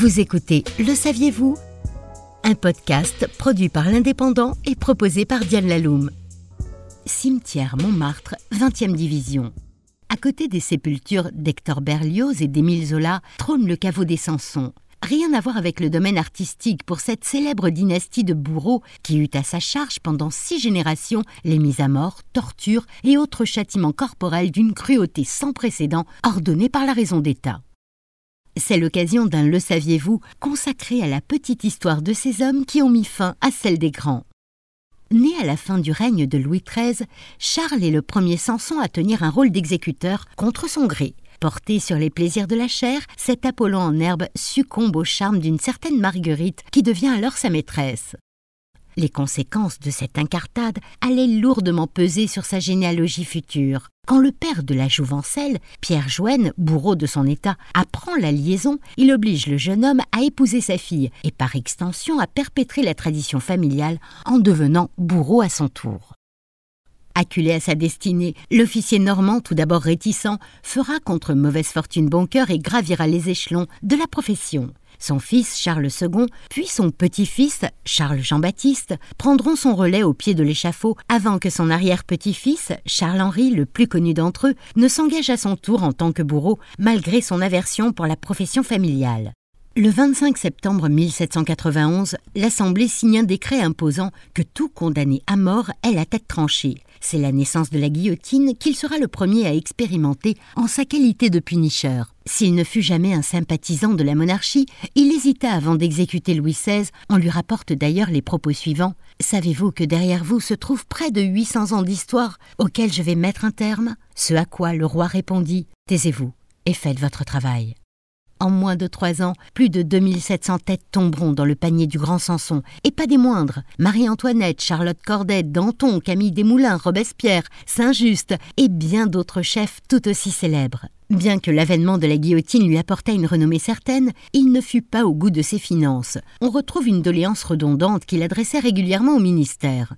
Vous écoutez Le saviez-vous? Un podcast produit par l'Indépendant et proposé par Diane Laloum. Cimetière Montmartre, 20e division. À côté des sépultures d'Hector Berlioz et d'Émile Zola trône le caveau des Sansons. Rien à voir avec le domaine artistique pour cette célèbre dynastie de bourreaux qui eut à sa charge pendant six générations les mises à mort, tortures et autres châtiments corporels d'une cruauté sans précédent ordonnés par la raison d'État. C'est l'occasion d'un Le saviez-vous consacré à la petite histoire de ces hommes qui ont mis fin à celle des grands. Né à la fin du règne de Louis XIII, Charles est le premier Samson à tenir un rôle d'exécuteur contre son gré. Porté sur les plaisirs de la chair, cet Apollon en herbe succombe au charme d'une certaine Marguerite qui devient alors sa maîtresse. Les conséquences de cette incartade allaient lourdement peser sur sa généalogie future. Quand le père de la jouvencelle, Pierre Joenne, bourreau de son état, apprend la liaison, il oblige le jeune homme à épouser sa fille et par extension à perpétrer la tradition familiale en devenant bourreau à son tour. Acculé à sa destinée, l'officier normand, tout d'abord réticent, fera contre mauvaise fortune bon cœur et gravira les échelons de la profession. Son fils Charles II, puis son petit-fils Charles Jean-Baptiste prendront son relais au pied de l'échafaud avant que son arrière-petit-fils Charles-Henri, le plus connu d'entre eux, ne s'engage à son tour en tant que bourreau malgré son aversion pour la profession familiale. Le 25 septembre 1791, l'Assemblée signe un décret imposant que tout condamné à mort ait la tête tranchée. C'est la naissance de la guillotine qu'il sera le premier à expérimenter en sa qualité de punicheur. S'il ne fut jamais un sympathisant de la monarchie, il hésita avant d'exécuter Louis XVI. On lui rapporte d'ailleurs les propos suivants. Savez-vous que derrière vous se trouvent près de 800 ans d'histoire auxquels je vais mettre un terme? Ce à quoi le roi répondit Taisez-vous et faites votre travail. En moins de trois ans, plus de 2700 têtes tomberont dans le panier du grand Samson, et pas des moindres. Marie-Antoinette, Charlotte Corday, Danton, Camille Desmoulins, Robespierre, Saint-Just, et bien d'autres chefs tout aussi célèbres. Bien que l'avènement de la guillotine lui apportât une renommée certaine, il ne fut pas au goût de ses finances. On retrouve une doléance redondante qu'il adressait régulièrement au ministère.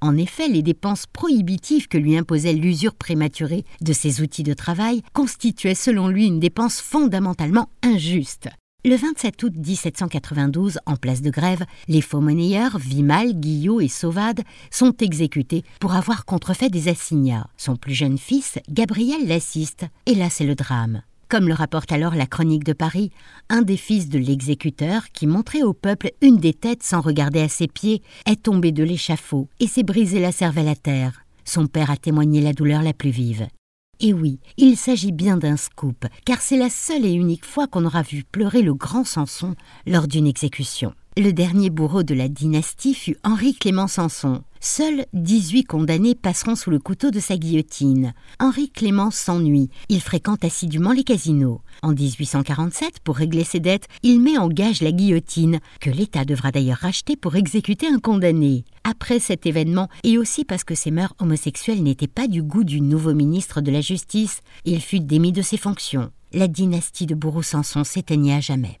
En effet, les dépenses prohibitives que lui imposait l'usure prématurée de ses outils de travail constituaient selon lui une dépense fondamentalement injuste. Le 27 août 1792, en place de grève, les faux monnayeurs Vimal, Guillot et Sauvade sont exécutés pour avoir contrefait des assignats. Son plus jeune fils, Gabriel, l'assiste, et là c'est le drame. Comme le rapporte alors la Chronique de Paris, un des fils de l'exécuteur, qui montrait au peuple une des têtes sans regarder à ses pieds, est tombé de l'échafaud et s'est brisé la cervelle à terre. Son père a témoigné la douleur la plus vive. Et oui, il s'agit bien d'un scoop, car c'est la seule et unique fois qu'on aura vu pleurer le grand Samson lors d'une exécution. Le dernier bourreau de la dynastie fut Henri Clément Sanson. Seuls 18 condamnés passeront sous le couteau de sa guillotine. Henri Clément s'ennuie. Il fréquente assidûment les casinos. En 1847, pour régler ses dettes, il met en gage la guillotine, que l'État devra d'ailleurs racheter pour exécuter un condamné. Après cet événement, et aussi parce que ses mœurs homosexuelles n'étaient pas du goût du nouveau ministre de la Justice, il fut démis de ses fonctions. La dynastie de Bourreau-Sanson s'éteignit à jamais.